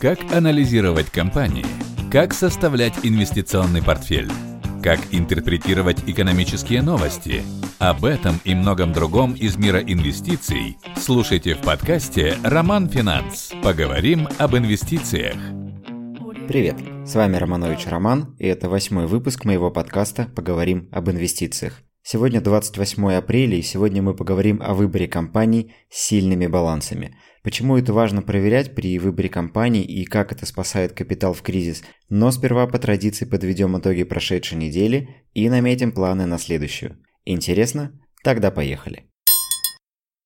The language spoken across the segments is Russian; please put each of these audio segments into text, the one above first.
Как анализировать компании? Как составлять инвестиционный портфель? Как интерпретировать экономические новости? Об этом и многом другом из мира инвестиций слушайте в подкасте «Роман Финанс». Поговорим об инвестициях. Привет, с вами Романович Роман, и это восьмой выпуск моего подкаста «Поговорим об инвестициях». Сегодня 28 апреля, и сегодня мы поговорим о выборе компаний с сильными балансами – Почему это важно проверять при выборе компаний и как это спасает капитал в кризис. Но сперва по традиции подведем итоги прошедшей недели и наметим планы на следующую. Интересно? Тогда поехали.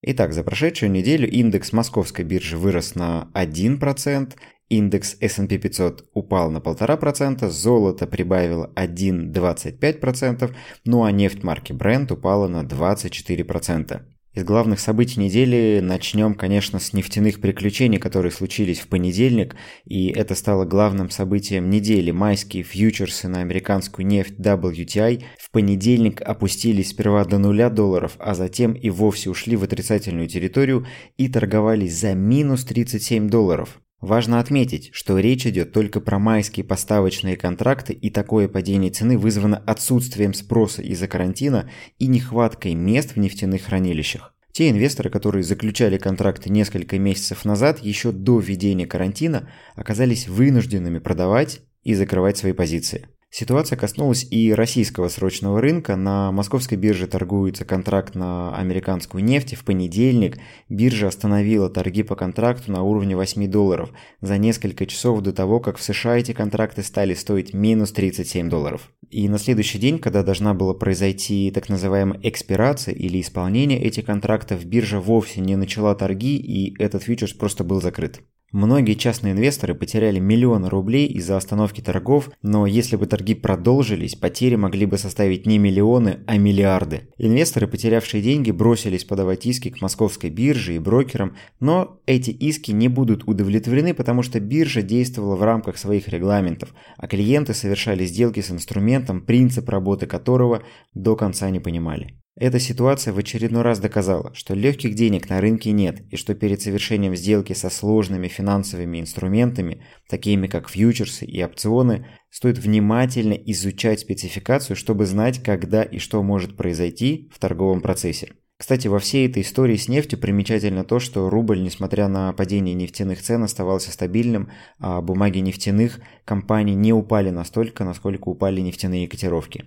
Итак, за прошедшую неделю индекс московской биржи вырос на 1%, индекс S&P 500 упал на 1,5%, золото прибавило 1,25%, ну а нефть марки Brent упала на 24%. Из главных событий недели начнем, конечно, с нефтяных приключений, которые случились в понедельник, и это стало главным событием недели. Майские фьючерсы на американскую нефть WTI в понедельник опустились сперва до нуля долларов, а затем и вовсе ушли в отрицательную территорию и торговались за минус 37 долларов. Важно отметить, что речь идет только про майские поставочные контракты и такое падение цены вызвано отсутствием спроса из-за карантина и нехваткой мест в нефтяных хранилищах. Те инвесторы, которые заключали контракты несколько месяцев назад, еще до введения карантина, оказались вынужденными продавать и закрывать свои позиции. Ситуация коснулась и российского срочного рынка. На московской бирже торгуется контракт на американскую нефть. В понедельник биржа остановила торги по контракту на уровне 8 долларов за несколько часов до того, как в США эти контракты стали стоить минус 37 долларов. И на следующий день, когда должна была произойти так называемая экспирация или исполнение этих контрактов, биржа вовсе не начала торги и этот фьючерс просто был закрыт. Многие частные инвесторы потеряли миллионы рублей из-за остановки торгов, но если бы торги продолжились, потери могли бы составить не миллионы, а миллиарды. Инвесторы, потерявшие деньги, бросились подавать иски к московской бирже и брокерам, но эти иски не будут удовлетворены, потому что биржа действовала в рамках своих регламентов, а клиенты совершали сделки с инструментом, принцип работы которого до конца не понимали. Эта ситуация в очередной раз доказала, что легких денег на рынке нет и что перед совершением сделки со сложными финансовыми инструментами, такими как фьючерсы и опционы, стоит внимательно изучать спецификацию, чтобы знать, когда и что может произойти в торговом процессе. Кстати, во всей этой истории с нефтью примечательно то, что рубль, несмотря на падение нефтяных цен, оставался стабильным, а бумаги нефтяных компаний не упали настолько, насколько упали нефтяные котировки.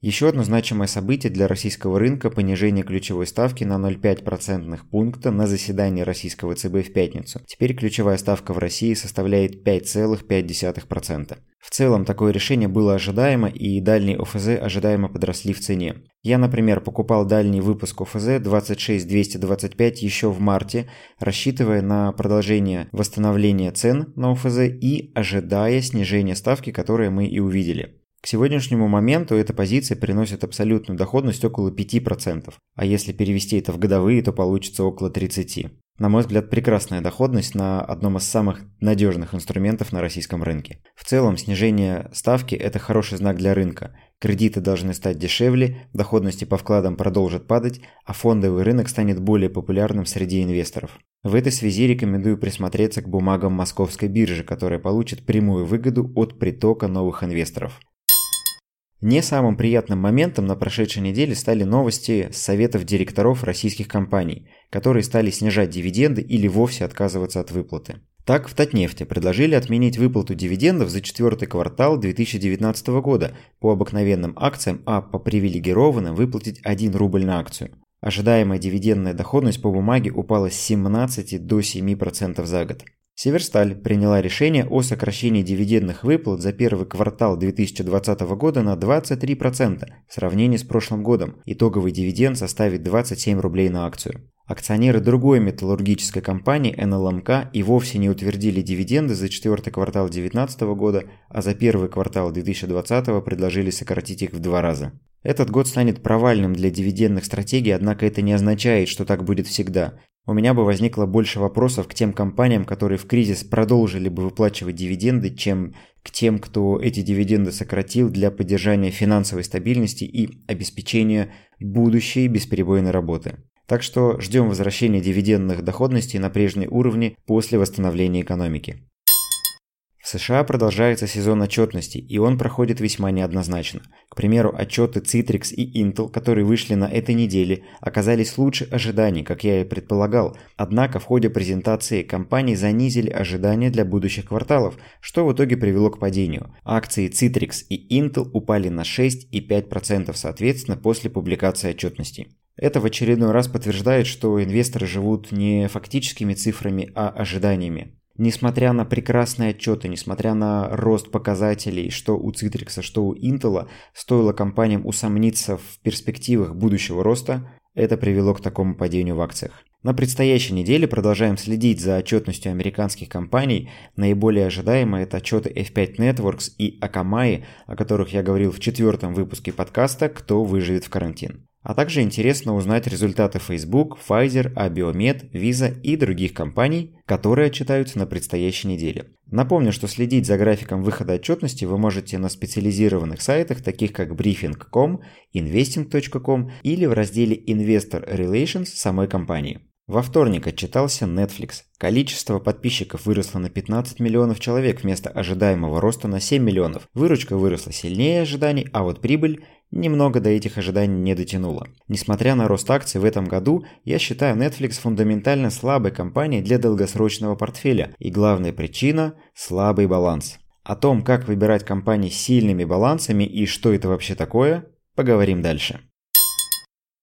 Еще одно значимое событие для российского рынка – понижение ключевой ставки на 0,5% пункта на заседании российского ЦБ в пятницу. Теперь ключевая ставка в России составляет 5,5%. В целом, такое решение было ожидаемо, и дальние ОФЗ ожидаемо подросли в цене. Я, например, покупал дальний выпуск ОФЗ 26225 еще в марте, рассчитывая на продолжение восстановления цен на ОФЗ и ожидая снижения ставки, которое мы и увидели. К сегодняшнему моменту эта позиция приносит абсолютную доходность около 5%, а если перевести это в годовые, то получится около 30%. На мой взгляд, прекрасная доходность на одном из самых надежных инструментов на российском рынке. В целом, снижение ставки – это хороший знак для рынка. Кредиты должны стать дешевле, доходности по вкладам продолжат падать, а фондовый рынок станет более популярным среди инвесторов. В этой связи рекомендую присмотреться к бумагам московской биржи, которая получит прямую выгоду от притока новых инвесторов. Не самым приятным моментом на прошедшей неделе стали новости советов директоров российских компаний, которые стали снижать дивиденды или вовсе отказываться от выплаты. Так, в Татнефте предложили отменить выплату дивидендов за четвертый квартал 2019 года по обыкновенным акциям, а по привилегированным выплатить 1 рубль на акцию. Ожидаемая дивидендная доходность по бумаге упала с 17 до 7% за год. Северсталь приняла решение о сокращении дивидендных выплат за первый квартал 2020 года на 23% в сравнении с прошлым годом. Итоговый дивиденд составит 27 рублей на акцию. Акционеры другой металлургической компании НЛМК и вовсе не утвердили дивиденды за четвертый квартал 2019 года, а за первый квартал 2020 предложили сократить их в два раза. Этот год станет провальным для дивидендных стратегий, однако это не означает, что так будет всегда у меня бы возникло больше вопросов к тем компаниям, которые в кризис продолжили бы выплачивать дивиденды, чем к тем, кто эти дивиденды сократил для поддержания финансовой стабильности и обеспечения будущей бесперебойной работы. Так что ждем возвращения дивидендных доходностей на прежние уровни после восстановления экономики. В США продолжается сезон отчетности, и он проходит весьма неоднозначно. К примеру, отчеты Citrix и Intel, которые вышли на этой неделе, оказались лучше ожиданий, как я и предполагал. Однако в ходе презентации компании занизили ожидания для будущих кварталов, что в итоге привело к падению. Акции Citrix и Intel упали на 6 и 5% соответственно после публикации отчетности. Это в очередной раз подтверждает, что инвесторы живут не фактическими цифрами, а ожиданиями. Несмотря на прекрасные отчеты, несмотря на рост показателей, что у Citrix, что у Intel, стоило компаниям усомниться в перспективах будущего роста, это привело к такому падению в акциях. На предстоящей неделе продолжаем следить за отчетностью американских компаний. Наиболее ожидаемо это отчеты F5 Networks и Akamai, о которых я говорил в четвертом выпуске подкаста «Кто выживет в карантин». А также интересно узнать результаты Facebook, Pfizer, Abiomed, Visa и других компаний, которые отчитаются на предстоящей неделе. Напомню, что следить за графиком выхода отчетности вы можете на специализированных сайтах, таких как briefing.com, investing.com или в разделе Investor Relations самой компании. Во вторник отчитался Netflix. Количество подписчиков выросло на 15 миллионов человек вместо ожидаемого роста на 7 миллионов. Выручка выросла сильнее ожиданий, а вот прибыль немного до этих ожиданий не дотянула. Несмотря на рост акций в этом году, я считаю Netflix фундаментально слабой компанией для долгосрочного портфеля, и главная причина – слабый баланс. О том, как выбирать компании с сильными балансами и что это вообще такое, поговорим дальше.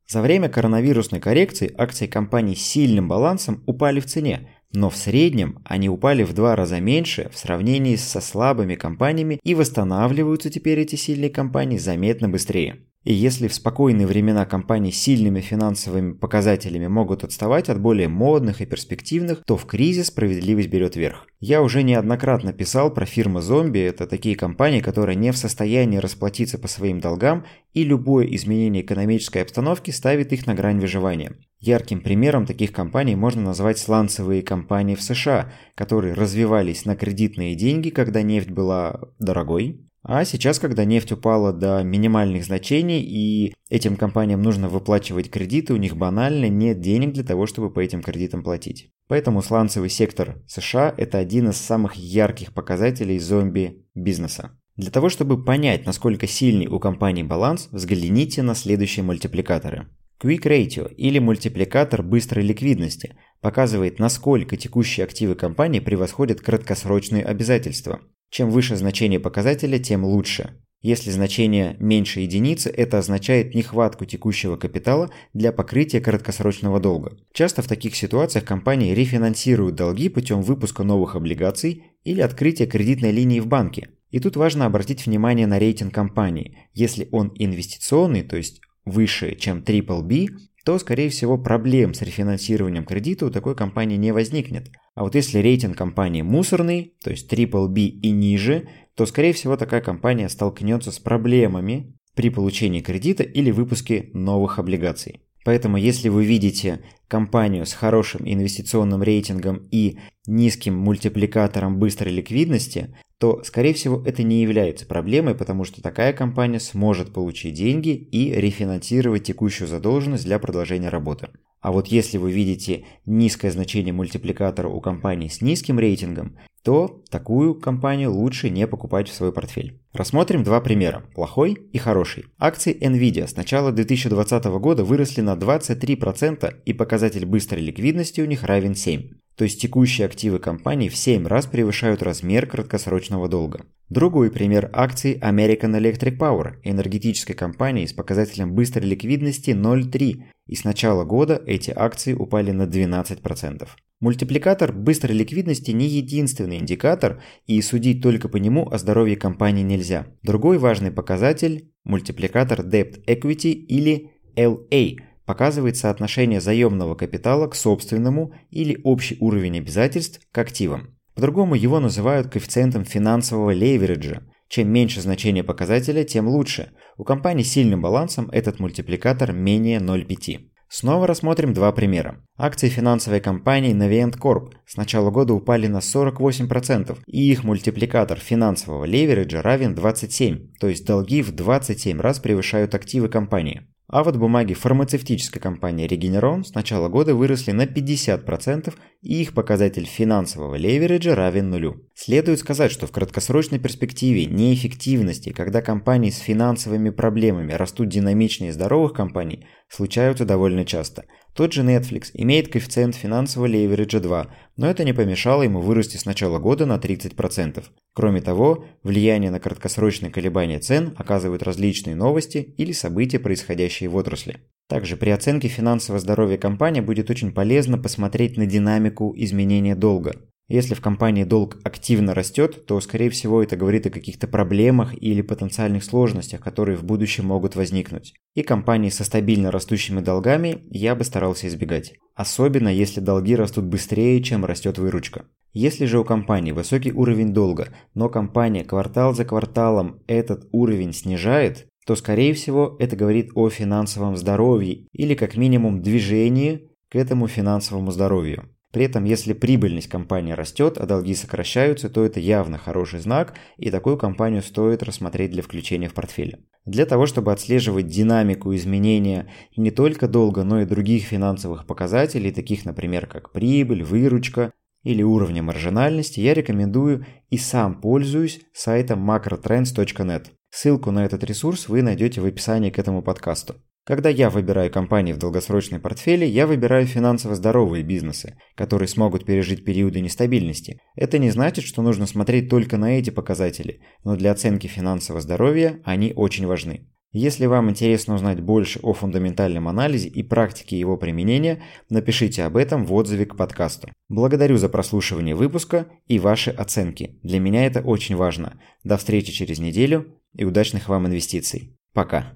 За время коронавирусной коррекции акции компаний с сильным балансом упали в цене, но в среднем они упали в два раза меньше в сравнении со слабыми компаниями и восстанавливаются теперь эти сильные компании заметно быстрее. И если в спокойные времена компании с сильными финансовыми показателями могут отставать от более модных и перспективных, то в кризис справедливость берет верх. Я уже неоднократно писал про фирмы зомби, это такие компании, которые не в состоянии расплатиться по своим долгам и любое изменение экономической обстановки ставит их на грань выживания. Ярким примером таких компаний можно назвать сланцевые компании в США, которые развивались на кредитные деньги, когда нефть была дорогой, а сейчас, когда нефть упала до минимальных значений и этим компаниям нужно выплачивать кредиты, у них банально нет денег для того, чтобы по этим кредитам платить. Поэтому сланцевый сектор США – это один из самых ярких показателей зомби-бизнеса. Для того, чтобы понять, насколько сильный у компании баланс, взгляните на следующие мультипликаторы. Quick Ratio или мультипликатор быстрой ликвидности показывает, насколько текущие активы компании превосходят краткосрочные обязательства. Чем выше значение показателя, тем лучше. Если значение меньше единицы, это означает нехватку текущего капитала для покрытия краткосрочного долга. Часто в таких ситуациях компании рефинансируют долги путем выпуска новых облигаций или открытия кредитной линии в банке. И тут важно обратить внимание на рейтинг компании. Если он инвестиционный, то есть выше, чем BBB, то, скорее всего, проблем с рефинансированием кредита у такой компании не возникнет. А вот если рейтинг компании мусорный, то есть BBB и ниже, то, скорее всего, такая компания столкнется с проблемами при получении кредита или выпуске новых облигаций. Поэтому если вы видите компанию с хорошим инвестиционным рейтингом и низким мультипликатором быстрой ликвидности, то, скорее всего, это не является проблемой, потому что такая компания сможет получить деньги и рефинансировать текущую задолженность для продолжения работы. А вот если вы видите низкое значение мультипликатора у компании с низким рейтингом, то такую компанию лучше не покупать в свой портфель. Рассмотрим два примера – плохой и хороший. Акции Nvidia с начала 2020 года выросли на 23% и показатель быстрой ликвидности у них равен 7 то есть текущие активы компании в 7 раз превышают размер краткосрочного долга. Другой пример акций American Electric Power, энергетической компании с показателем быстрой ликвидности 0,3, и с начала года эти акции упали на 12%. Мультипликатор быстрой ликвидности не единственный индикатор, и судить только по нему о здоровье компании нельзя. Другой важный показатель – мультипликатор Debt Equity или LA – показывает соотношение заемного капитала к собственному или общий уровень обязательств к активам. По-другому его называют коэффициентом финансового левериджа. Чем меньше значение показателя, тем лучше. У компаний с сильным балансом этот мультипликатор менее 0,5. Снова рассмотрим два примера. Акции финансовой компании Navient Corp с начала года упали на 48%, и их мультипликатор финансового левериджа равен 27, то есть долги в 27 раз превышают активы компании. А вот бумаги фармацевтической компании Regeneron с начала года выросли на 50%, и их показатель финансового левериджа равен нулю. Следует сказать, что в краткосрочной перспективе неэффективности, когда компании с финансовыми проблемами растут динамичнее здоровых компаний, случаются довольно часто. Тот же Netflix имеет коэффициент финансового левериджа 2, но это не помешало ему вырасти с начала года на 30%. Кроме того, влияние на краткосрочные колебания цен оказывают различные новости или события, происходящие в отрасли. Также при оценке финансового здоровья компании будет очень полезно посмотреть на динамику изменения долга. Если в компании долг активно растет, то, скорее всего, это говорит о каких-то проблемах или потенциальных сложностях, которые в будущем могут возникнуть. И компании со стабильно растущими долгами я бы старался избегать. Особенно, если долги растут быстрее, чем растет выручка. Если же у компании высокий уровень долга, но компания квартал за кварталом этот уровень снижает, то, скорее всего, это говорит о финансовом здоровье или как минимум движении к этому финансовому здоровью. При этом, если прибыльность компании растет, а долги сокращаются, то это явно хороший знак, и такую компанию стоит рассмотреть для включения в портфель. Для того, чтобы отслеживать динамику изменения не только долга, но и других финансовых показателей, таких, например, как прибыль, выручка или уровня маржинальности, я рекомендую и сам пользуюсь сайтом macrotrends.net. Ссылку на этот ресурс вы найдете в описании к этому подкасту. Когда я выбираю компании в долгосрочной портфеле, я выбираю финансово здоровые бизнесы, которые смогут пережить периоды нестабильности. Это не значит, что нужно смотреть только на эти показатели, но для оценки финансового здоровья они очень важны. Если вам интересно узнать больше о фундаментальном анализе и практике его применения, напишите об этом в отзыве к подкасту. Благодарю за прослушивание выпуска и ваши оценки. Для меня это очень важно. До встречи через неделю и удачных вам инвестиций. Пока.